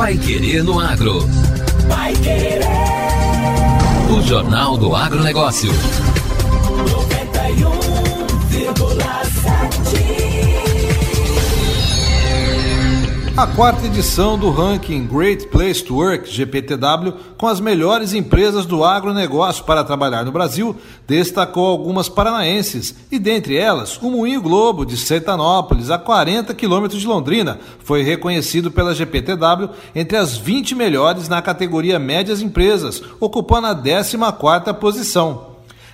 Pai Querer no Agro. Pai Querer. O Jornal do Agronegócio. 91,7. A quarta edição do ranking Great Place to Work, GPTW, com as melhores empresas do agronegócio para trabalhar no Brasil, destacou algumas paranaenses, e dentre elas, o Moinho Globo, de Sertanópolis, a 40 quilômetros de Londrina, foi reconhecido pela GPTW entre as 20 melhores na categoria Médias Empresas, ocupando a 14ª posição.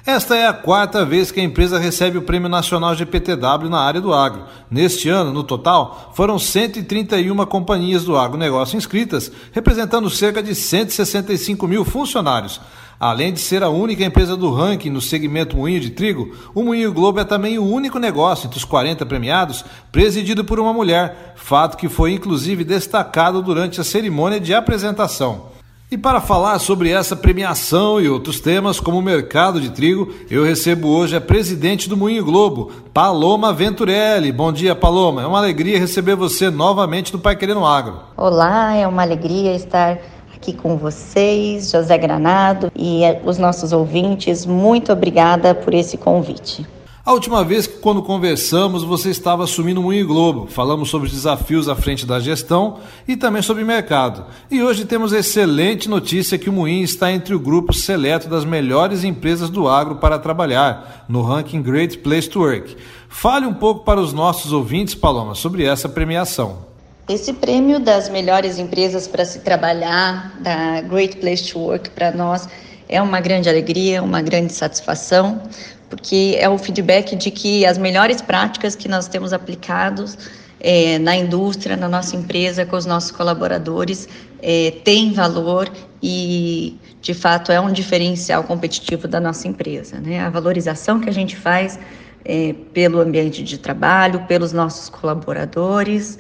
Esta é a quarta vez que a empresa recebe o Prêmio Nacional GPTW na área do agro. Neste ano, no total, foram 131 companhias do agronegócio inscritas, representando cerca de 165 mil funcionários. Além de ser a única empresa do ranking no segmento moinho de trigo, o Moinho Globo é também o único negócio entre os 40 premiados presidido por uma mulher, fato que foi inclusive destacado durante a cerimônia de apresentação. E para falar sobre essa premiação e outros temas, como o mercado de trigo, eu recebo hoje a presidente do Moinho Globo, Paloma Venturelli. Bom dia, Paloma. É uma alegria receber você novamente no Pai Querendo Agro. Olá, é uma alegria estar aqui com vocês, José Granado e os nossos ouvintes. Muito obrigada por esse convite. A última vez que quando conversamos você estava assumindo o Moinho Globo, falamos sobre os desafios à frente da gestão e também sobre mercado. E hoje temos a excelente notícia que o Moinho está entre o grupo seleto das melhores empresas do agro para trabalhar, no ranking Great Place to Work. Fale um pouco para os nossos ouvintes, Paloma, sobre essa premiação. Esse prêmio das melhores empresas para se trabalhar, da Great Place to Work para nós, é uma grande alegria, uma grande satisfação, porque é o feedback de que as melhores práticas que nós temos aplicados é, na indústria, na nossa empresa, com os nossos colaboradores, é, tem valor e, de fato, é um diferencial competitivo da nossa empresa. Né? A valorização que a gente faz é, pelo ambiente de trabalho, pelos nossos colaboradores,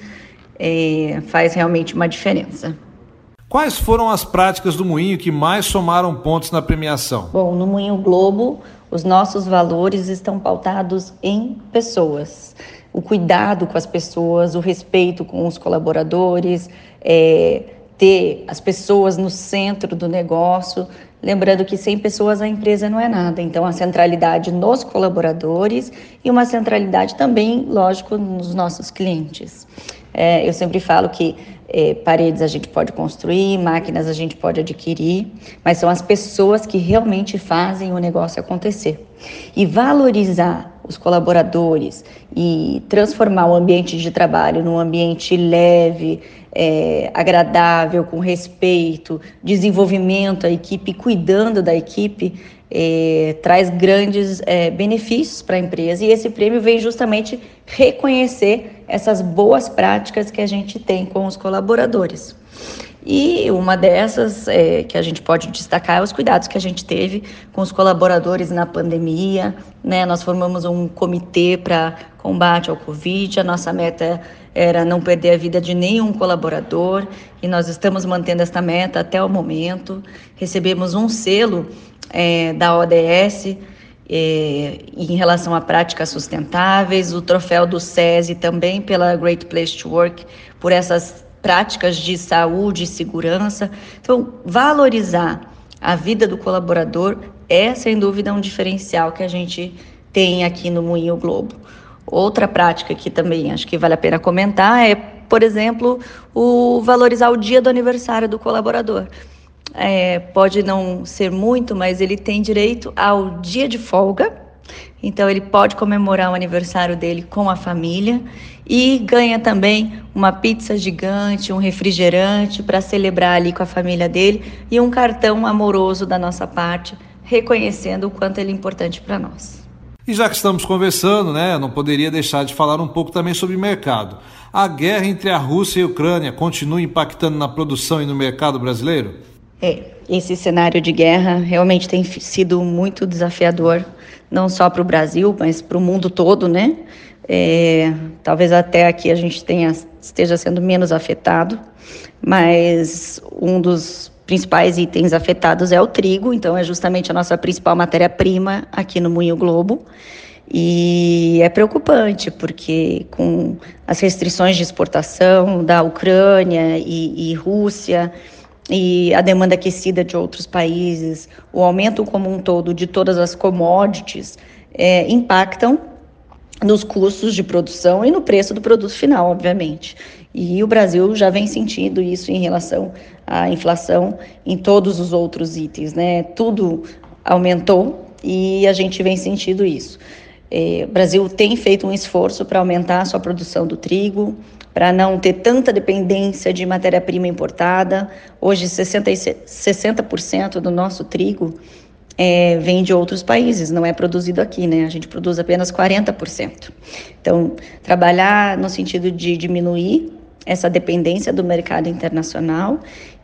é, faz realmente uma diferença. Quais foram as práticas do Moinho que mais somaram pontos na premiação? Bom, no Moinho Globo, os nossos valores estão pautados em pessoas. O cuidado com as pessoas, o respeito com os colaboradores, é, ter as pessoas no centro do negócio. Lembrando que sem pessoas a empresa não é nada. Então, a centralidade nos colaboradores e uma centralidade também, lógico, nos nossos clientes. É, eu sempre falo que é, paredes a gente pode construir, máquinas a gente pode adquirir, mas são as pessoas que realmente fazem o negócio acontecer. E valorizar os colaboradores e transformar o ambiente de trabalho num ambiente leve, é, agradável, com respeito, desenvolvimento, a equipe cuidando da equipe, é, traz grandes é, benefícios para a empresa e esse prêmio vem justamente reconhecer essas boas práticas que a gente tem com os colaboradores. E uma dessas é, que a gente pode destacar é os cuidados que a gente teve com os colaboradores na pandemia. Né? Nós formamos um comitê para combate ao Covid. A nossa meta era não perder a vida de nenhum colaborador e nós estamos mantendo esta meta até o momento. Recebemos um selo é, da ODS é, em relação a práticas sustentáveis, o troféu do SESI também pela Great Place to Work, por essas práticas de saúde e segurança. Então, valorizar a vida do colaborador é, sem dúvida, um diferencial que a gente tem aqui no Moinho Globo. Outra prática que também acho que vale a pena comentar é, por exemplo, o valorizar o dia do aniversário do colaborador. É, pode não ser muito, mas ele tem direito ao dia de folga então ele pode comemorar o aniversário dele com a família e ganha também uma pizza gigante, um refrigerante para celebrar ali com a família dele e um cartão amoroso da nossa parte, reconhecendo o quanto ele é importante para nós. E já que estamos conversando, né, não poderia deixar de falar um pouco também sobre mercado. A guerra entre a Rússia e a Ucrânia continua impactando na produção e no mercado brasileiro? É, esse cenário de guerra realmente tem sido muito desafiador não só para o Brasil, mas para o mundo todo, né? É, talvez até aqui a gente tenha, esteja sendo menos afetado, mas um dos principais itens afetados é o trigo, então é justamente a nossa principal matéria-prima aqui no Moinho Globo. E é preocupante, porque com as restrições de exportação da Ucrânia e, e Rússia, e a demanda aquecida de outros países, o aumento como um todo de todas as commodities, é, impactam nos custos de produção e no preço do produto final, obviamente. E o Brasil já vem sentindo isso em relação à inflação em todos os outros itens, né? Tudo aumentou e a gente vem sentindo isso. É, o Brasil tem feito um esforço para aumentar a sua produção do trigo, para não ter tanta dependência de matéria-prima importada. Hoje, 60%, 60 do nosso trigo é, vem de outros países, não é produzido aqui, né? A gente produz apenas 40%. Então, trabalhar no sentido de diminuir essa dependência do mercado internacional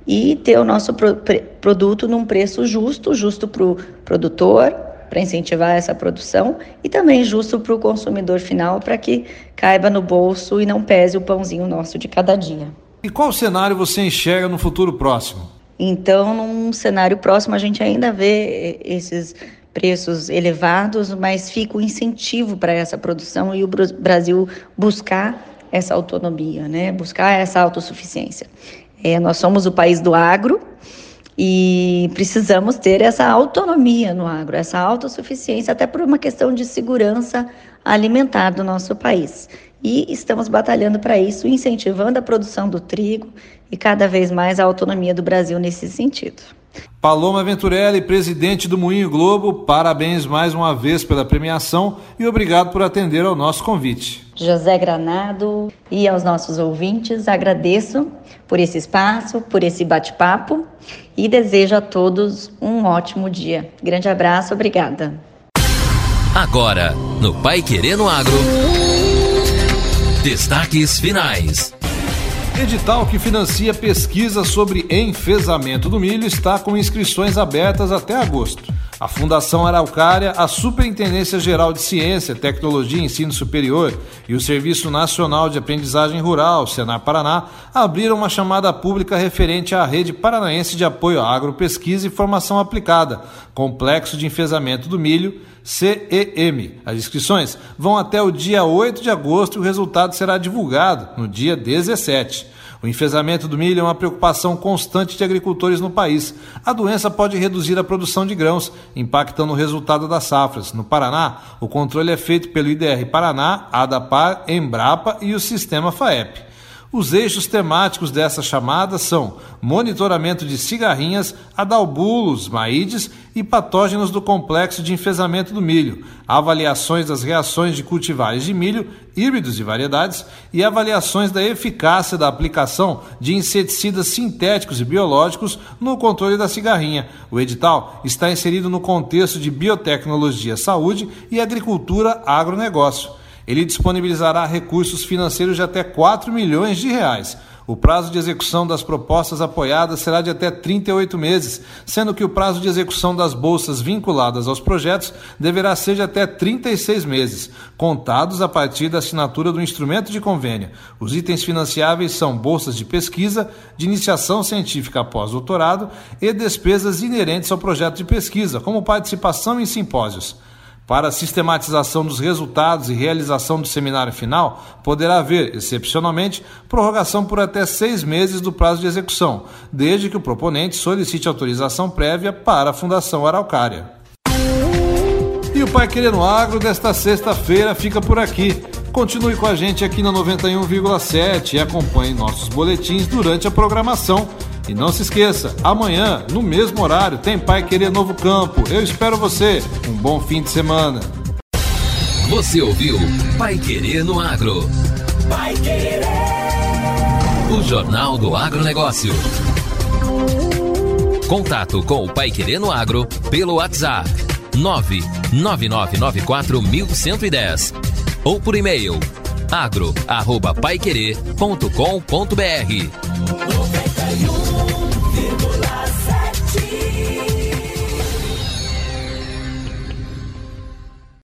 e ter o nosso pro, produto num preço justo, justo para o produtor, para incentivar essa produção e também justo para o consumidor final, para que caiba no bolso e não pese o pãozinho nosso de cada dia. E qual cenário você enxerga no futuro próximo? Então, num cenário próximo, a gente ainda vê esses preços elevados, mas fica o incentivo para essa produção e o Brasil buscar essa autonomia, né? buscar essa autossuficiência. É, nós somos o país do agro, e precisamos ter essa autonomia no agro, essa autossuficiência, até por uma questão de segurança alimentar do nosso país. E estamos batalhando para isso, incentivando a produção do trigo e cada vez mais a autonomia do Brasil nesse sentido. Paloma Venturelli, presidente do Moinho Globo, parabéns mais uma vez pela premiação e obrigado por atender ao nosso convite. José Granado e aos nossos ouvintes, agradeço por esse espaço, por esse bate-papo e desejo a todos um ótimo dia. Grande abraço, obrigada. Agora, no Pai Querendo Agro. Destaques finais. Edital que financia pesquisa sobre enfesamento do milho está com inscrições abertas até agosto. A Fundação Araucária, a Superintendência Geral de Ciência, Tecnologia e Ensino Superior e o Serviço Nacional de Aprendizagem Rural, Senar Paraná, abriram uma chamada pública referente à Rede Paranaense de Apoio à Agropesquisa e Formação Aplicada, Complexo de Enfesamento do Milho, CEM. As inscrições vão até o dia 8 de agosto e o resultado será divulgado no dia 17. O enfesamento do milho é uma preocupação constante de agricultores no país. A doença pode reduzir a produção de grãos, impactando o resultado das safras. No Paraná, o controle é feito pelo IDR Paraná, ADAPAR, Embrapa e o sistema FAEP. Os eixos temáticos dessa chamada são monitoramento de cigarrinhas, adalbulos, maídes e patógenos do complexo de enfesamento do milho, avaliações das reações de cultivares de milho, híbridos e variedades e avaliações da eficácia da aplicação de inseticidas sintéticos e biológicos no controle da cigarrinha. O edital está inserido no contexto de biotecnologia, saúde e agricultura agronegócio. Ele disponibilizará recursos financeiros de até 4 milhões de reais. O prazo de execução das propostas apoiadas será de até 38 meses, sendo que o prazo de execução das bolsas vinculadas aos projetos deverá ser de até 36 meses, contados a partir da assinatura do instrumento de convênio. Os itens financiáveis são bolsas de pesquisa, de iniciação científica após doutorado e despesas inerentes ao projeto de pesquisa, como participação em simpósios. Para a sistematização dos resultados e realização do seminário final, poderá haver, excepcionalmente, prorrogação por até seis meses do prazo de execução, desde que o proponente solicite autorização prévia para a Fundação Araucária. E o Pai Querendo Agro desta sexta-feira fica por aqui. Continue com a gente aqui na 91,7 e acompanhe nossos boletins durante a programação e não se esqueça, amanhã, no mesmo horário, tem Pai Querer Novo Campo. Eu espero você. Um bom fim de semana. Você ouviu Pai Querer no Agro. Pai Querer. O Jornal do Agronegócio. Contato com o Pai Querer no Agro pelo WhatsApp 999941110 ou por e-mail agro@paiquerer.com.br.